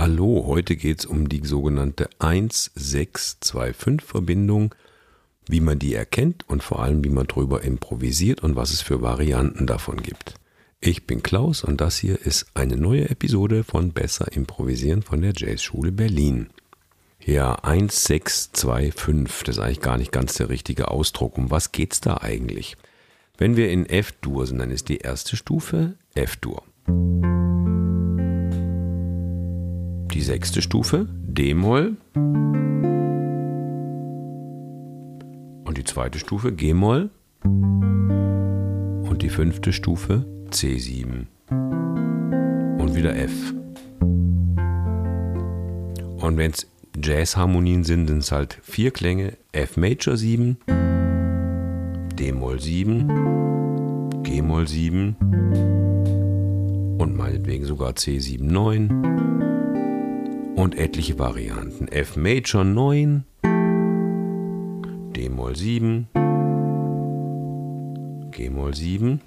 Hallo, heute geht es um die sogenannte 1-6-2-5-Verbindung, wie man die erkennt und vor allem, wie man darüber improvisiert und was es für Varianten davon gibt. Ich bin Klaus und das hier ist eine neue Episode von Besser Improvisieren von der Jazzschule Berlin. Ja, 1, 6, 2, 5, das ist eigentlich gar nicht ganz der richtige Ausdruck. Um was geht's da eigentlich? Wenn wir in F-Dur sind, dann ist die erste Stufe F-Dur. Die sechste Stufe D-Moll. Und die zweite Stufe G-Moll. Und die fünfte Stufe C7. Und wieder F. Und wenn es Jazzharmonien sind, sind es halt vier Klänge: F Major 7, D-Moll 7, G-Moll 7 und meinetwegen sogar C7 9 und etliche Varianten. F Major 9, D-Moll 7, G-Moll 7,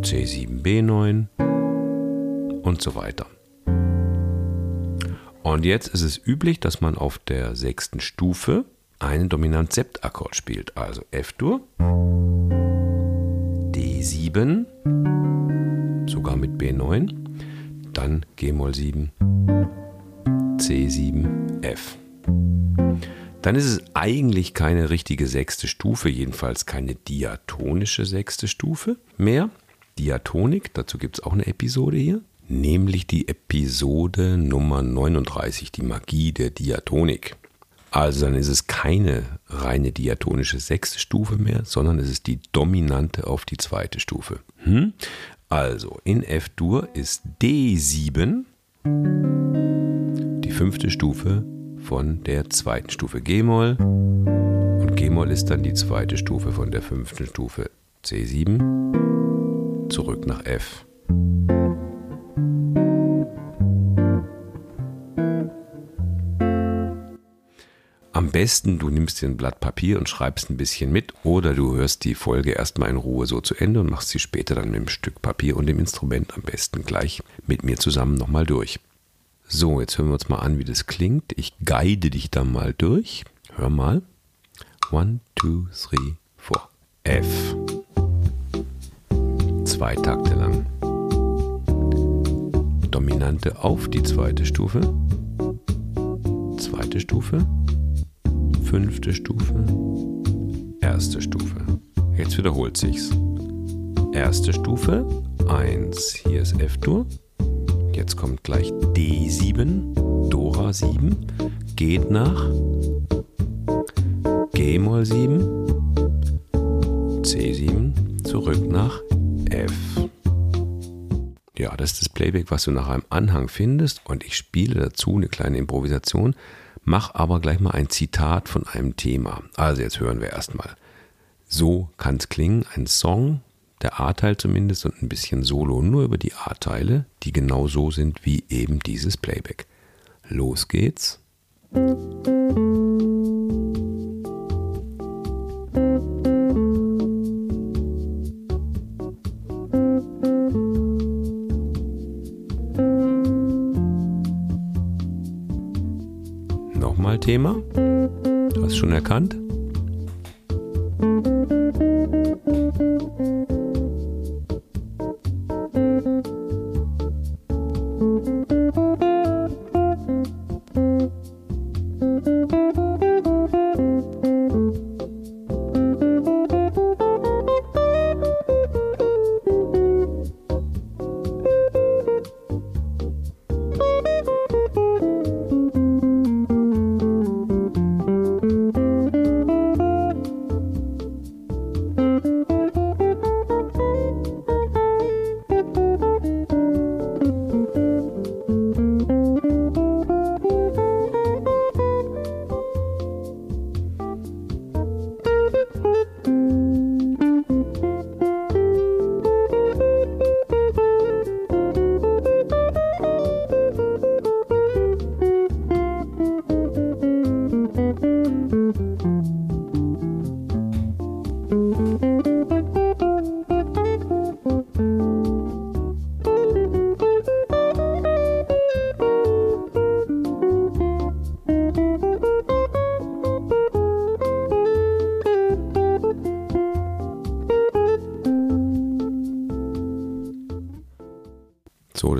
C7 B9 und so weiter. Und jetzt ist es üblich, dass man auf der sechsten Stufe einen Dominant-Sept-Akkord spielt. Also F-Dur, D7, sogar mit B9, dann G-Moll 7, C7F. Dann ist es eigentlich keine richtige sechste Stufe, jedenfalls keine diatonische sechste Stufe mehr. Diatonik, dazu gibt es auch eine Episode hier, nämlich die Episode Nummer 39, die Magie der Diatonik. Also dann ist es keine reine diatonische sechste Stufe mehr, sondern es ist die dominante auf die zweite Stufe. Hm? Also in F-Dur ist D7 die fünfte Stufe von der zweiten Stufe G-Moll. Und G-Moll ist dann die zweite Stufe von der fünften Stufe C7. Zurück nach F. Am besten, du nimmst dir ein Blatt Papier und schreibst ein bisschen mit oder du hörst die Folge erstmal in Ruhe so zu Ende und machst sie später dann mit dem Stück Papier und dem Instrument am besten gleich mit mir zusammen nochmal durch. So, jetzt hören wir uns mal an, wie das klingt. Ich guide dich da mal durch. Hör mal. One, two, three, four. F. Zwei Takte lang. Dominante auf die zweite Stufe. Zweite Stufe. Fünfte Stufe. Erste Stufe. Jetzt wiederholt sich's. Erste Stufe. Eins. Hier ist F-Dur. Jetzt kommt gleich D7, Dora 7, geht nach G-Moll 7, C7, zurück nach F. Ja, das ist das Playback, was du nach einem Anhang findest und ich spiele dazu eine kleine Improvisation, mach aber gleich mal ein Zitat von einem Thema. Also jetzt hören wir erstmal. So kann es klingen, ein Song der A-Teil zumindest und ein bisschen Solo nur über die A-Teile, die genau so sind wie eben dieses Playback. Los geht's. Nochmal Thema. Du hast schon erkannt.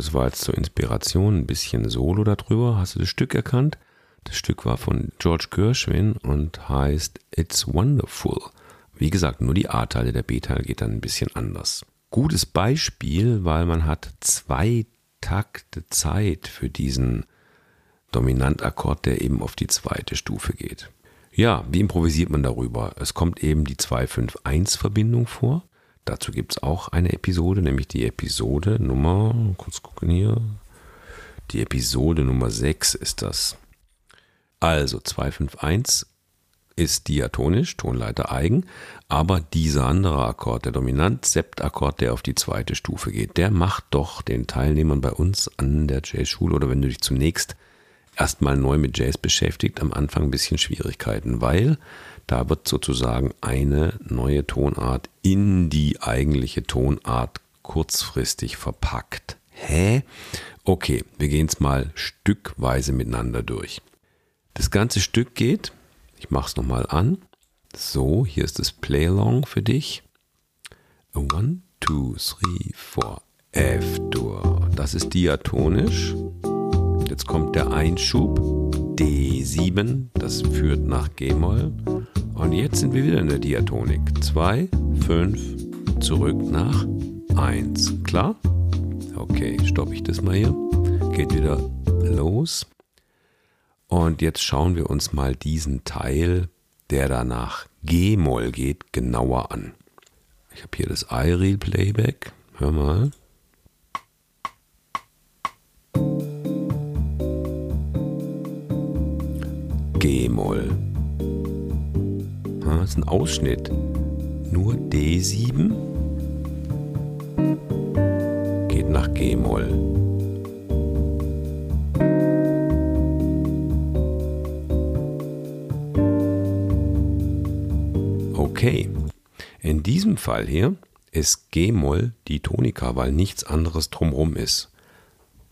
Das war jetzt zur Inspiration ein bisschen Solo darüber. Hast du das Stück erkannt? Das Stück war von George Gershwin und heißt It's Wonderful. Wie gesagt, nur die A-Teile, der B-Teil geht dann ein bisschen anders. Gutes Beispiel, weil man hat zwei Takte Zeit für diesen Dominantakkord, der eben auf die zweite Stufe geht. Ja, wie improvisiert man darüber? Es kommt eben die 2-5-1-Verbindung vor. Dazu gibt es auch eine Episode, nämlich die Episode Nummer, kurz gucken hier, die Episode Nummer 6 ist das. Also 251 ist diatonisch, Tonleiter eigen, aber dieser andere Akkord, der Dominant-Sept-Akkord, der auf die zweite Stufe geht, der macht doch den Teilnehmern bei uns an der Jazzschule oder wenn du dich zunächst erstmal neu mit Jazz beschäftigt, am Anfang ein bisschen Schwierigkeiten, weil da wird sozusagen eine neue Tonart in die eigentliche Tonart kurzfristig verpackt. Hä? Okay, wir gehen es mal stückweise miteinander durch. Das ganze Stück geht, ich mache es nochmal an. So, hier ist das Playalong für dich. One, two, three, four. F-Dur. Das ist diatonisch. Jetzt kommt der Einschub. D7. Das führt nach G-Moll. Und jetzt sind wir wieder in der Diatonik. 2, 5, zurück nach 1. Klar? Okay, stoppe ich das mal hier. Geht wieder los. Und jetzt schauen wir uns mal diesen Teil, der danach G-Moll geht, genauer an. Ich habe hier das iReal Playback. Hör mal. G-Moll. Das ist ein Ausschnitt. Nur D7 geht nach G-Moll. Okay, in diesem Fall hier ist G-Moll die Tonika, weil nichts anderes drumherum ist.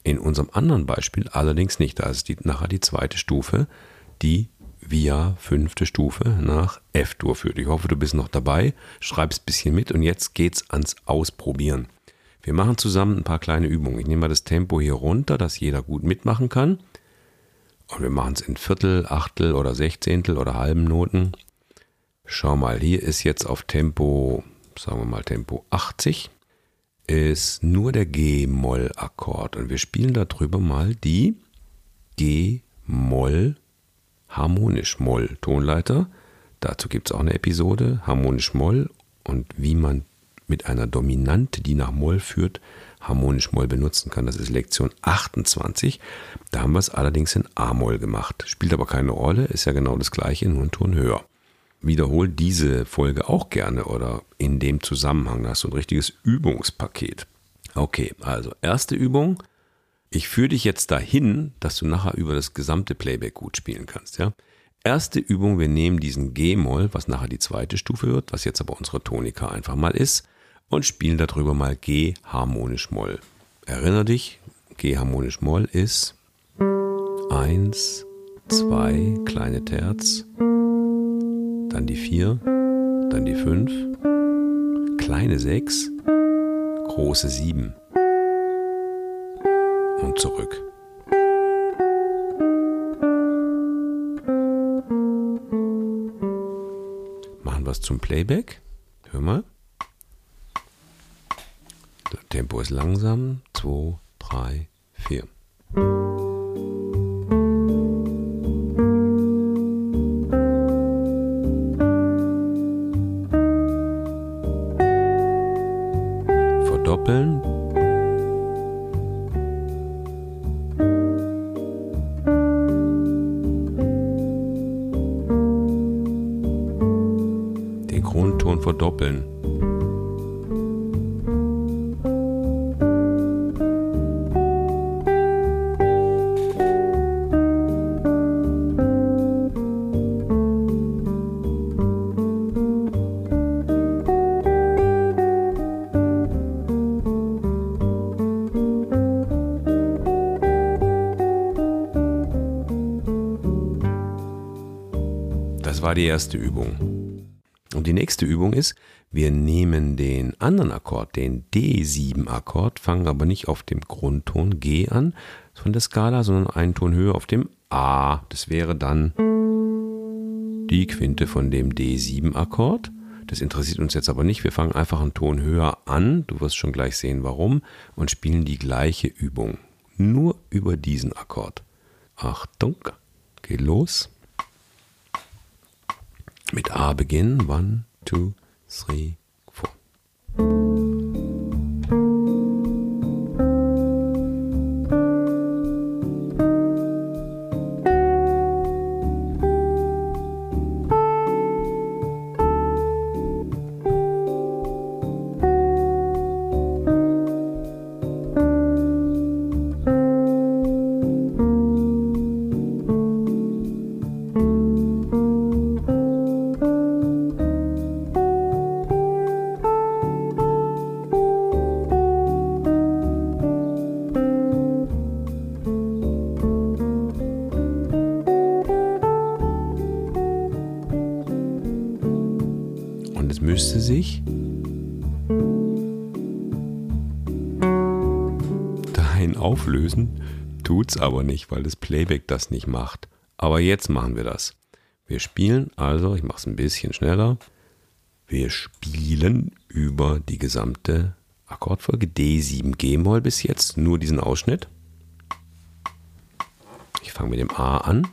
In unserem anderen Beispiel allerdings nicht. Da ist die, nachher die zweite Stufe, die via fünfte Stufe nach F-Dur führt. Ich hoffe, du bist noch dabei, schreibst ein bisschen mit und jetzt geht's ans Ausprobieren. Wir machen zusammen ein paar kleine Übungen. Ich nehme mal das Tempo hier runter, dass jeder gut mitmachen kann. Und wir machen es in Viertel, Achtel oder Sechzehntel oder halben Noten. Schau mal, hier ist jetzt auf Tempo, sagen wir mal Tempo 80, ist nur der G-Moll-Akkord. Und wir spielen darüber mal die G-Moll Harmonisch-Moll-Tonleiter. Dazu gibt es auch eine Episode, Harmonisch-Moll und wie man mit einer Dominante, die nach Moll führt, Harmonisch-Moll benutzen kann. Das ist Lektion 28. Da haben wir es allerdings in A-Moll gemacht. Spielt aber keine Rolle, ist ja genau das gleiche, nur ein Ton höher. Wiederhol diese Folge auch gerne oder in dem Zusammenhang. Da hast du ein richtiges Übungspaket. Okay, also erste Übung ich führe dich jetzt dahin, dass du nachher über das gesamte Playback gut spielen kannst. Ja? Erste Übung, wir nehmen diesen G-Moll, was nachher die zweite Stufe wird, was jetzt aber unsere Tonika einfach mal ist, und spielen darüber mal G harmonisch Moll. Erinner dich, G harmonisch Moll ist 1, 2, kleine Terz, dann die 4, dann die 5, kleine 6, große 7 und zurück. Machen wir es zum Playback. Hör mal. Das Tempo ist langsam. 2, 3, 4. war die erste Übung. Und die nächste Übung ist, wir nehmen den anderen Akkord, den D7-Akkord, fangen aber nicht auf dem Grundton G an von der Skala, sondern einen Ton höher auf dem A. Das wäre dann die Quinte von dem D7-Akkord. Das interessiert uns jetzt aber nicht. Wir fangen einfach einen Ton höher an. Du wirst schon gleich sehen, warum. Und spielen die gleiche Übung. Nur über diesen Akkord. Achtung, geht los. Mit A beginnen. One, two, three, auflösen, tut's aber nicht, weil das Playback das nicht macht. Aber jetzt machen wir das. Wir spielen also, ich mache es ein bisschen schneller. Wir spielen über die gesamte Akkordfolge D7 G-Moll bis jetzt, nur diesen Ausschnitt. Ich fange mit dem A an.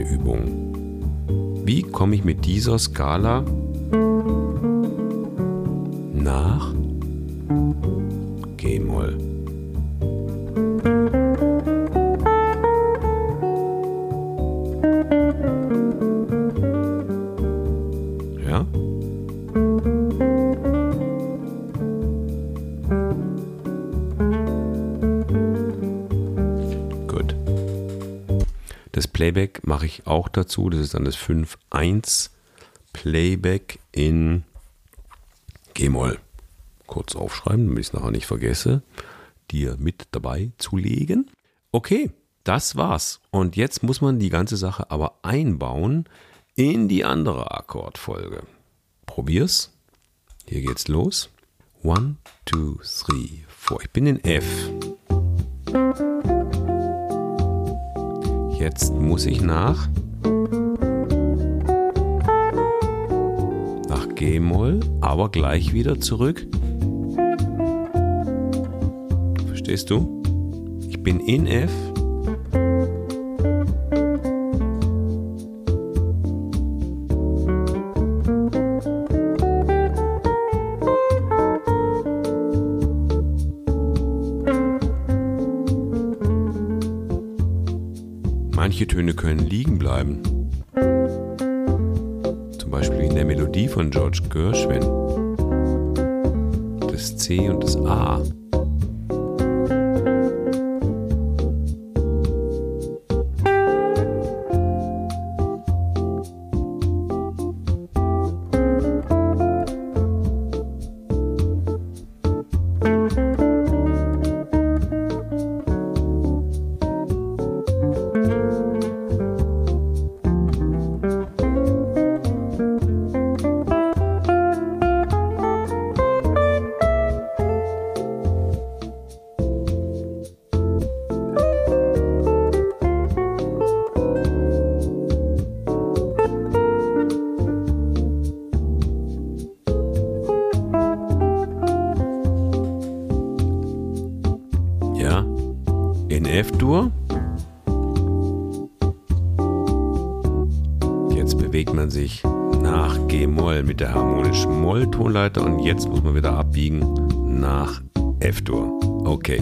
Deine Übung. Wie komme ich mit dieser Skala nach Playback mache ich auch dazu. Das ist dann das 5.1 Playback in G-Moll. Kurz aufschreiben, damit ich es nachher nicht vergesse, dir mit dabei zu legen. Okay, das war's. Und jetzt muss man die ganze Sache aber einbauen in die andere Akkordfolge. Probier's. Hier geht's los. One, two, three, four. Ich bin in F. Jetzt muss ich nach nach G-Moll, aber gleich wieder zurück. Verstehst du? Ich bin in F. Töne können liegen bleiben. Zum Beispiel in der Melodie von George Gershwin. Das C und das A. Jetzt bewegt man sich nach G-Moll mit der harmonischen Moll-Tonleiter und jetzt muss man wieder abbiegen nach F-Dur. Okay.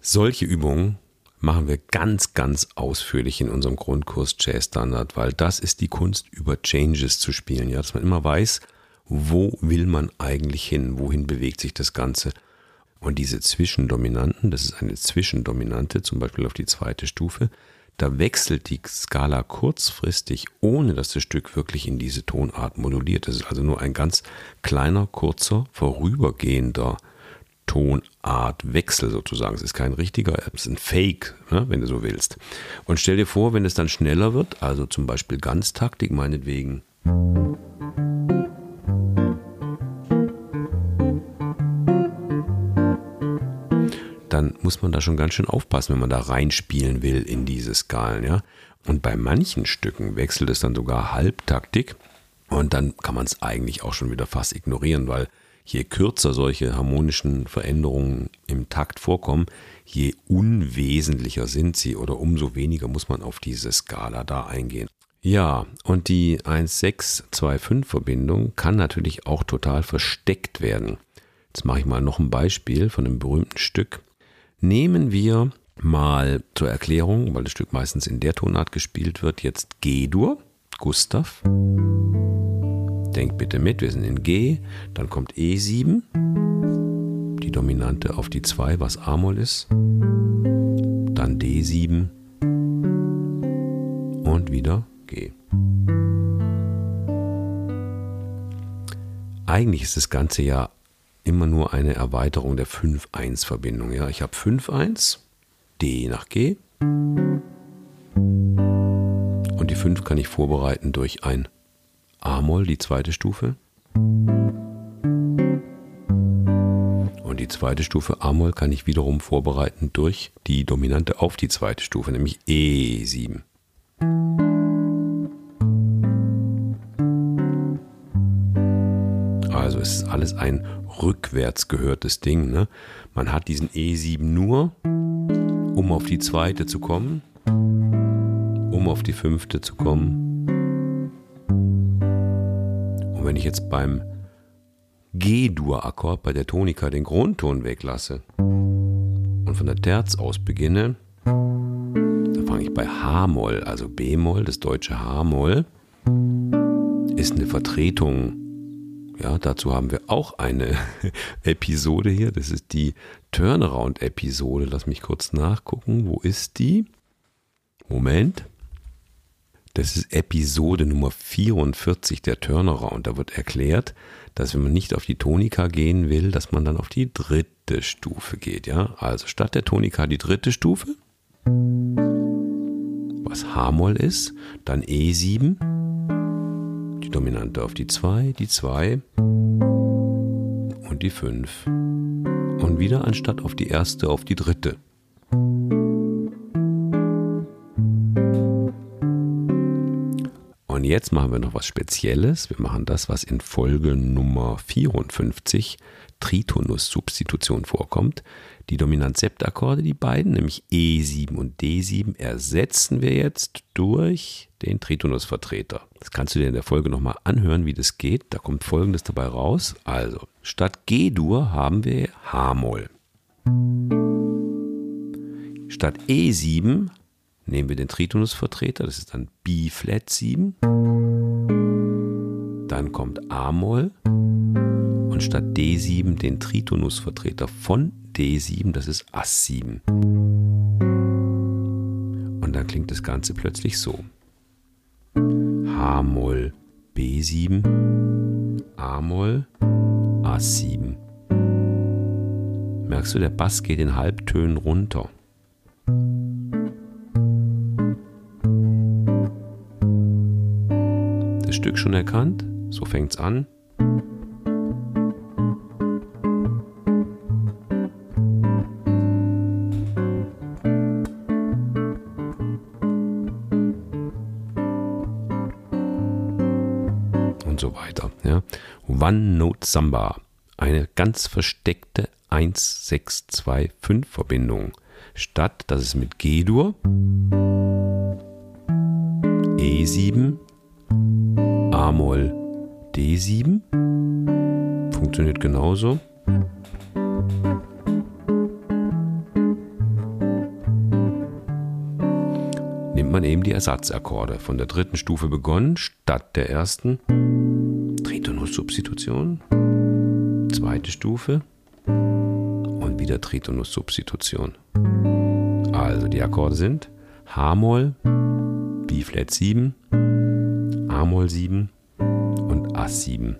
Solche Übungen machen wir ganz, ganz ausführlich in unserem Grundkurs Jazz Standard, weil das ist die Kunst, über Changes zu spielen. Ja, dass man immer weiß, wo will man eigentlich hin, wohin bewegt sich das Ganze. Und diese Zwischendominanten, das ist eine Zwischendominante, zum Beispiel auf die zweite Stufe, da wechselt die Skala kurzfristig, ohne dass das Stück wirklich in diese Tonart moduliert. Das ist also nur ein ganz kleiner, kurzer, vorübergehender Tonartwechsel sozusagen. Es ist kein richtiger, es ist ein Fake, ne, wenn du so willst. Und stell dir vor, wenn es dann schneller wird, also zum Beispiel Ganztaktik meinetwegen. Dann muss man da schon ganz schön aufpassen, wenn man da reinspielen will in diese Skalen, ja. Und bei manchen Stücken wechselt es dann sogar Halbtaktik und dann kann man es eigentlich auch schon wieder fast ignorieren, weil je kürzer solche harmonischen Veränderungen im Takt vorkommen, je unwesentlicher sind sie oder umso weniger muss man auf diese Skala da eingehen. Ja, und die 1-6-2-5-Verbindung kann natürlich auch total versteckt werden. Jetzt mache ich mal noch ein Beispiel von einem berühmten Stück. Nehmen wir mal zur Erklärung, weil das Stück meistens in der Tonart gespielt wird, jetzt G-Dur, Gustav. Denkt bitte mit, wir sind in G, dann kommt E7, die Dominante auf die 2, was A-Moll ist, dann D7 und wieder G. Eigentlich ist das Ganze ja immer nur eine Erweiterung der 5-1-Verbindung. Ja, ich habe 5-1, D nach G. Und die 5 kann ich vorbereiten durch ein A-Moll, die zweite Stufe. Und die zweite Stufe A-Moll kann ich wiederum vorbereiten durch die Dominante auf die zweite Stufe, nämlich E7. Also es ist alles ein rückwärts gehörtes Ding. Ne? Man hat diesen E7 nur, um auf die zweite zu kommen, um auf die fünfte zu kommen. Und wenn ich jetzt beim G-Dur-Akkord bei der Tonika den Grundton weglasse und von der Terz aus beginne, dann fange ich bei H-Moll, also B-Moll, das deutsche H-Moll, ist eine Vertretung ja, dazu haben wir auch eine Episode hier. Das ist die Turnaround-Episode. Lass mich kurz nachgucken. Wo ist die? Moment. Das ist Episode Nummer 44 der Turnaround. Da wird erklärt, dass wenn man nicht auf die Tonika gehen will, dass man dann auf die dritte Stufe geht. Ja, also statt der Tonika die dritte Stufe, was H-Moll ist, dann E7 Dominante auf die 2, die 2 und die 5. Und wieder anstatt auf die erste auf die dritte. Und jetzt machen wir noch was Spezielles. Wir machen das, was in Folge Nummer 54 Tritonus-Substitution vorkommt. Die Dominant-Septakkorde, die beiden, nämlich E7 und D7, ersetzen wir jetzt durch den Tritonus-Vertreter. Das kannst du dir in der Folge nochmal anhören, wie das geht. Da kommt folgendes dabei raus. Also, statt G-Dur haben wir H-Moll. Statt E7 nehmen wir den Tritonus-Vertreter, das ist dann B-Flat 7. Dann kommt A-Moll statt D7 den Tritonus-Vertreter von D7, das ist Ass 7. Und dann klingt das Ganze plötzlich so. H-Moll B7, A-Moll A7. Merkst du, der Bass geht in Halbtönen runter. Das Stück schon erkannt? So fängt's an. One-Note Samba, eine ganz versteckte 1-6-2-5-Verbindung. Statt dass es mit G-Dur, E7, A-Moll, D7 funktioniert genauso. Nimmt man eben die Ersatzakkorde. Von der dritten Stufe begonnen statt der ersten Tritonus-Substitution, zweite Stufe und wieder Tritonus-Substitution. Also die Akkorde sind H-Moll, B-Flat 7, A-Moll 7 und Ass 7.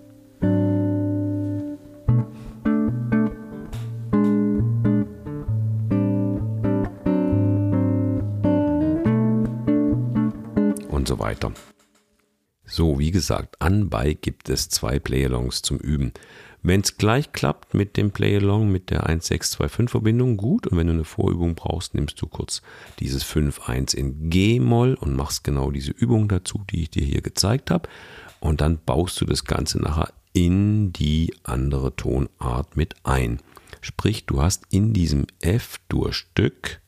Und so weiter. So, wie gesagt, anbei gibt es zwei Playalongs zum Üben. Wenn es gleich klappt mit dem Playalong mit der 1625-Verbindung, gut. Und wenn du eine Vorübung brauchst, nimmst du kurz dieses 5-1 in G-Moll und machst genau diese Übung dazu, die ich dir hier gezeigt habe. Und dann baust du das Ganze nachher in die andere Tonart mit ein. Sprich, du hast in diesem F-Dur-Stück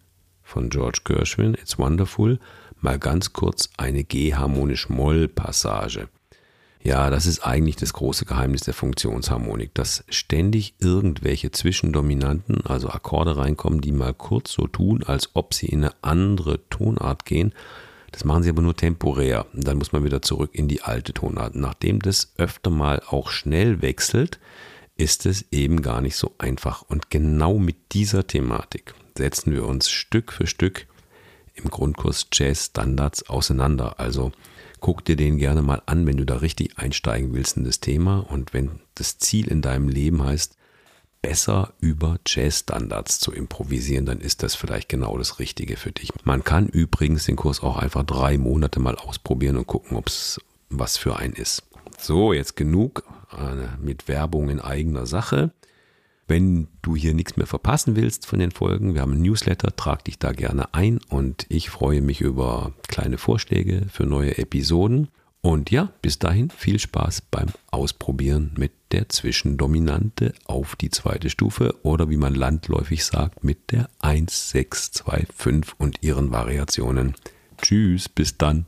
von George Gershwin, It's Wonderful, mal ganz kurz eine G-harmonisch-Moll-Passage. Ja, das ist eigentlich das große Geheimnis der Funktionsharmonik, dass ständig irgendwelche Zwischendominanten, also Akkorde reinkommen, die mal kurz so tun, als ob sie in eine andere Tonart gehen. Das machen sie aber nur temporär. Und dann muss man wieder zurück in die alte Tonart. Nachdem das öfter mal auch schnell wechselt, ist es eben gar nicht so einfach. Und genau mit dieser Thematik setzen wir uns Stück für Stück im Grundkurs Jazz Standards auseinander. Also guck dir den gerne mal an, wenn du da richtig einsteigen willst in das Thema und wenn das Ziel in deinem Leben heißt, besser über Jazz-Standards zu improvisieren, dann ist das vielleicht genau das Richtige für dich. Man kann übrigens den Kurs auch einfach drei Monate mal ausprobieren und gucken, ob es was für einen ist. So, jetzt genug äh, mit Werbung in eigener Sache. Wenn du hier nichts mehr verpassen willst von den Folgen, wir haben ein Newsletter, trag dich da gerne ein und ich freue mich über kleine Vorschläge für neue Episoden. Und ja, bis dahin viel Spaß beim Ausprobieren mit der Zwischendominante auf die zweite Stufe oder wie man landläufig sagt, mit der 1, 6, 2, 5 und ihren Variationen. Tschüss, bis dann.